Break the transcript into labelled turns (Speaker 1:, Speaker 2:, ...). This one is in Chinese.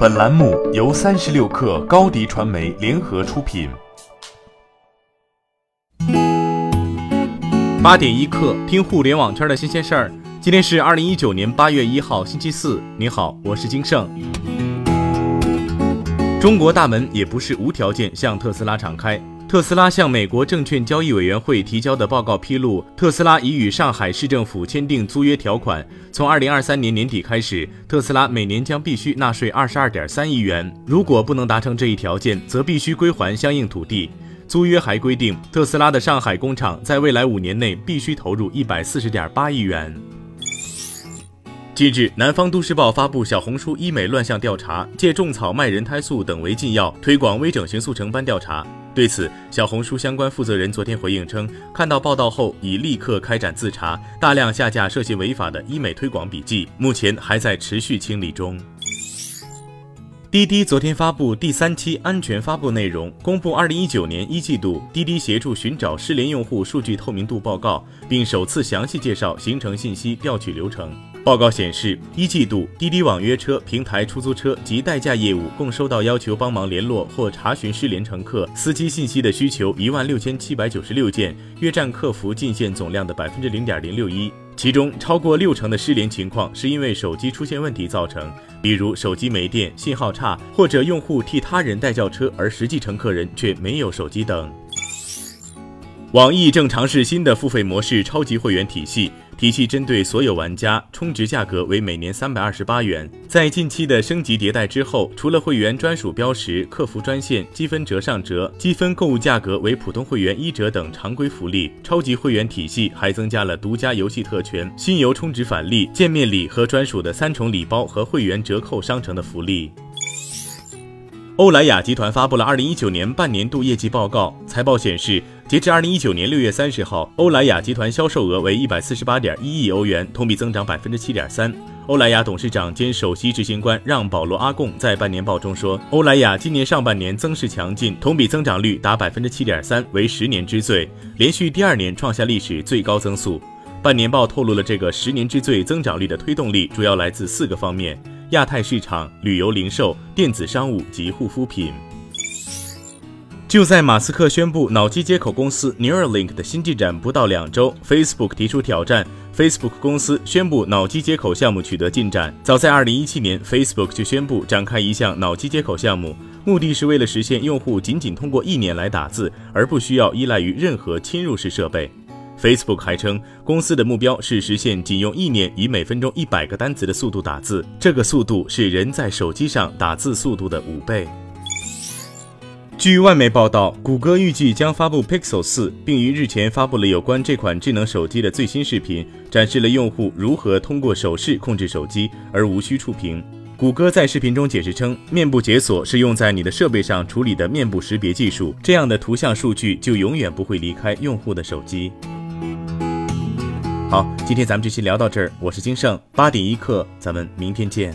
Speaker 1: 本栏目由三十六氪高低传媒联合出品。
Speaker 2: 八点一刻，听互联网圈的新鲜事儿。今天是二零一九年八月一号，星期四。你好，我是金盛。中国大门也不是无条件向特斯拉敞开。特斯拉向美国证券交易委员会提交的报告披露，特斯拉已与上海市政府签订租约条款。从二零二三年年底开始，特斯拉每年将必须纳税二十二点三亿元。如果不能达成这一条件，则必须归还相应土地。租约还规定，特斯拉的上海工厂在未来五年内必须投入一百四十点八亿元。近日，南方都市报发布小红书医美乱象调查，借种草卖人胎素等违禁药，推广微整形速成班调查。对此，小红书相关负责人昨天回应称，看到报道后已立刻开展自查，大量下架涉嫌违法的医美推广笔记，目前还在持续清理中。滴滴昨天发布第三期安全发布内容，公布二零一九年一季度滴滴协助寻找失联用户数据透明度报告，并首次详细介绍行程信息调取流程。报告显示，一季度滴滴网约车平台出租车及代驾业务共收到要求帮忙联络或查询失联乘客司机信息的需求一万六千七百九十六件，约占客服进线总量的百分之零点零六一。其中，超过六成的失联情况是因为手机出现问题造成，比如手机没电、信号差，或者用户替他人代叫车，而实际乘客人却没有手机等。网易正尝试新的付费模式——超级会员体系。体系针对所有玩家，充值价格为每年三百二十八元。在近期的升级迭代之后，除了会员专属标识、客服专线、积分折上折、积分购物价格为普通会员一折等常规福利，超级会员体系还增加了独家游戏特权、新游充值返利、见面礼和专属的三重礼包和会员折扣商城的福利。欧莱雅集团发布了二零一九年半年度业绩报告。财报显示，截至二零一九年六月三十号，欧莱雅集团销售额为一百四十八点一亿欧元，同比增长百分之七点三。欧莱雅董事长兼首席执行官让·保罗·阿贡在半年报中说，欧莱雅今年上半年增势强劲，同比增长率达百分之七点三，为十年之最，连续第二年创下历史最高增速。半年报透露了这个十年之最增长率的推动力，主要来自四个方面。亚太市场、旅游零售、电子商务及护肤品。就在马斯克宣布脑机接口公司 Neuralink 的新进展不到两周，Facebook 提出挑战。Facebook 公司宣布脑机接口项目取得进展。早在2017年，Facebook 就宣布展开一项脑机接口项目，目的是为了实现用户仅仅通过意念来打字，而不需要依赖于任何侵入式设备。Facebook 还称，公司的目标是实现仅用意念以每分钟一百个单词的速度打字，这个速度是人在手机上打字速度的五倍。据外媒报道，谷歌预计将发布 Pixel 四，并于日前发布了有关这款智能手机的最新视频，展示了用户如何通过手势控制手机而无需触屏。谷歌在视频中解释称，面部解锁是用在你的设备上处理的面部识别技术，这样的图像数据就永远不会离开用户的手机。好，今天咱们这期聊到这儿，我是金盛，八点一刻，咱们明天见。